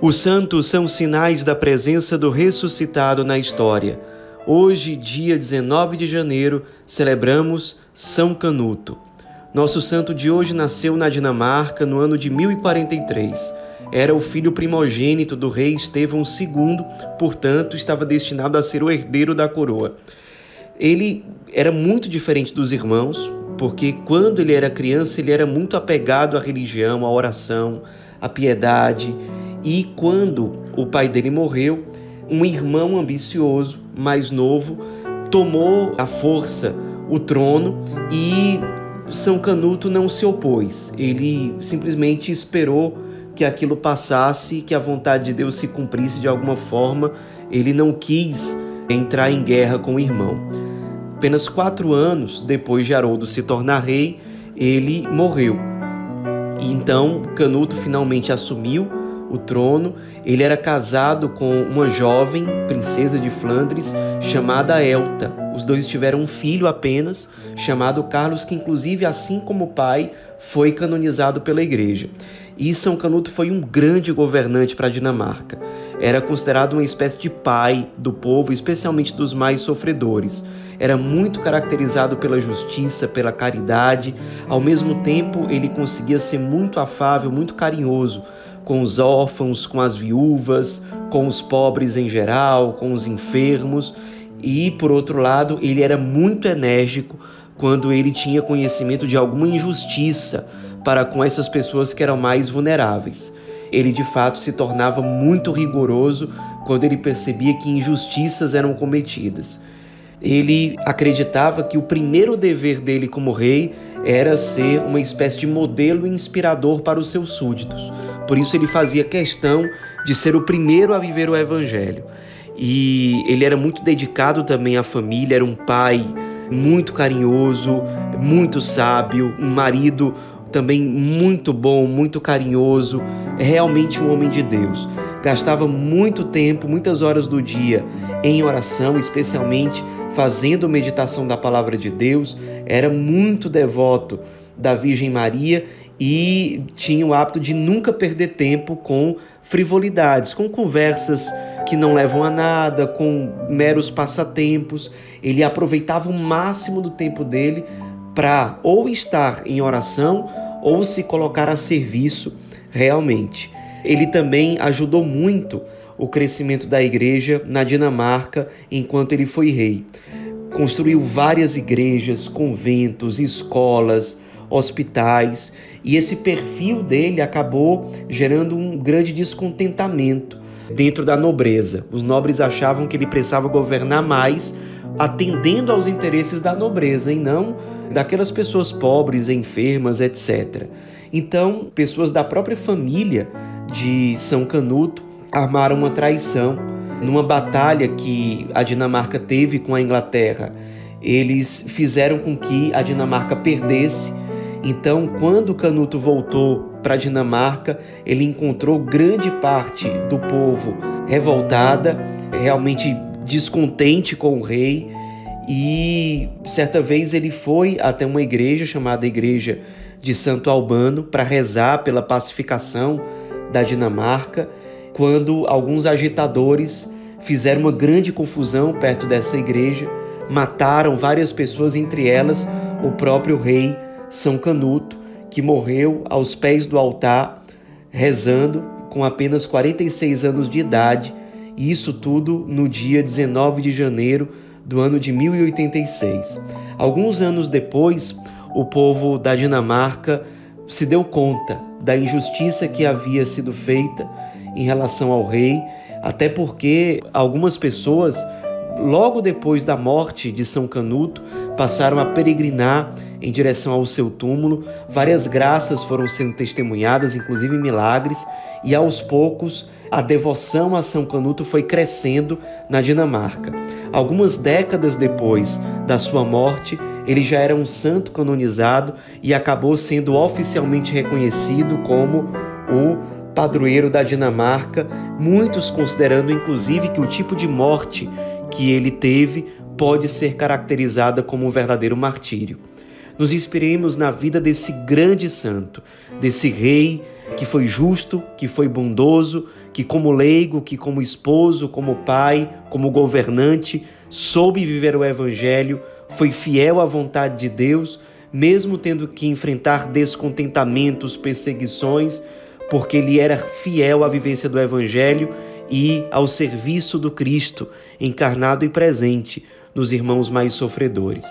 Os santos são sinais da presença do ressuscitado na história. Hoje, dia 19 de janeiro, celebramos São Canuto. Nosso santo de hoje nasceu na Dinamarca no ano de 1043. Era o filho primogênito do rei Estevão II, portanto, estava destinado a ser o herdeiro da coroa. Ele era muito diferente dos irmãos, porque quando ele era criança, ele era muito apegado à religião, à oração, à piedade e quando o pai dele morreu, um irmão ambicioso, mais novo, tomou à força o trono e São Canuto não se opôs. Ele simplesmente esperou que aquilo passasse, que a vontade de Deus se cumprisse de alguma forma. Ele não quis entrar em guerra com o irmão. Apenas quatro anos depois de Haroldo se tornar rei, ele morreu. Então Canuto finalmente assumiu o trono. Ele era casado com uma jovem princesa de Flandres chamada Elta. Os dois tiveram um filho apenas, chamado Carlos, que inclusive, assim como o pai, foi canonizado pela igreja. E São Canuto foi um grande governante para a Dinamarca. Era considerado uma espécie de pai do povo, especialmente dos mais sofredores. Era muito caracterizado pela justiça, pela caridade. Ao mesmo tempo, ele conseguia ser muito afável, muito carinhoso com os órfãos, com as viúvas, com os pobres em geral, com os enfermos. E, por outro lado, ele era muito enérgico quando ele tinha conhecimento de alguma injustiça para com essas pessoas que eram mais vulneráveis. Ele de fato se tornava muito rigoroso quando ele percebia que injustiças eram cometidas. Ele acreditava que o primeiro dever dele como rei era ser uma espécie de modelo inspirador para os seus súditos. Por isso ele fazia questão de ser o primeiro a viver o evangelho. E ele era muito dedicado também à família, era um pai muito carinhoso, muito sábio, um marido também muito bom, muito carinhoso, realmente um homem de Deus. Gastava muito tempo, muitas horas do dia em oração, especialmente fazendo meditação da palavra de Deus, era muito devoto da Virgem Maria e tinha o hábito de nunca perder tempo com frivolidades, com conversas que não levam a nada, com meros passatempos. Ele aproveitava o máximo do tempo dele para ou estar em oração ou se colocar a serviço realmente. Ele também ajudou muito o crescimento da igreja na Dinamarca enquanto ele foi rei. Construiu várias igrejas, conventos, escolas, hospitais, e esse perfil dele acabou gerando um grande descontentamento dentro da nobreza. Os nobres achavam que ele precisava governar mais, atendendo aos interesses da nobreza e não daquelas pessoas pobres, enfermas, etc. Então, pessoas da própria família de São Canuto armaram uma traição numa batalha que a Dinamarca teve com a Inglaterra. Eles fizeram com que a Dinamarca perdesse então, quando Canuto voltou para a Dinamarca, ele encontrou grande parte do povo revoltada, realmente descontente com o rei. E certa vez ele foi até uma igreja chamada Igreja de Santo Albano para rezar pela pacificação da Dinamarca, quando alguns agitadores fizeram uma grande confusão perto dessa igreja, mataram várias pessoas, entre elas o próprio rei são Canuto, que morreu aos pés do altar, rezando com apenas 46 anos de idade, e isso tudo no dia 19 de janeiro do ano de 1086. Alguns anos depois, o povo da Dinamarca se deu conta da injustiça que havia sido feita em relação ao rei, até porque algumas pessoas, logo depois da morte de São Canuto, passaram a peregrinar em direção ao seu túmulo. Várias graças foram sendo testemunhadas, inclusive milagres, e aos poucos a devoção a São Canuto foi crescendo na Dinamarca. Algumas décadas depois da sua morte, ele já era um santo canonizado e acabou sendo oficialmente reconhecido como o padroeiro da Dinamarca, muitos considerando inclusive que o tipo de morte que ele teve pode ser caracterizada como um verdadeiro martírio. Nos inspiremos na vida desse grande santo, desse rei que foi justo, que foi bondoso, que como leigo, que como esposo, como pai, como governante, soube viver o evangelho, foi fiel à vontade de Deus, mesmo tendo que enfrentar descontentamentos, perseguições, porque ele era fiel à vivência do evangelho e ao serviço do Cristo, encarnado e presente nos irmãos mais sofredores.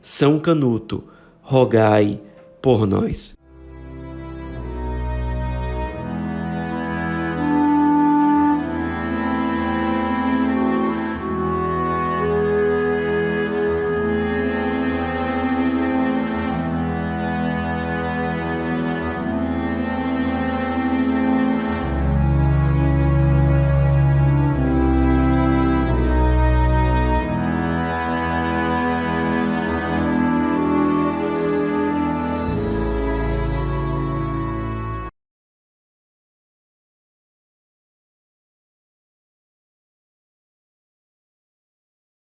São Canuto, rogai por nós.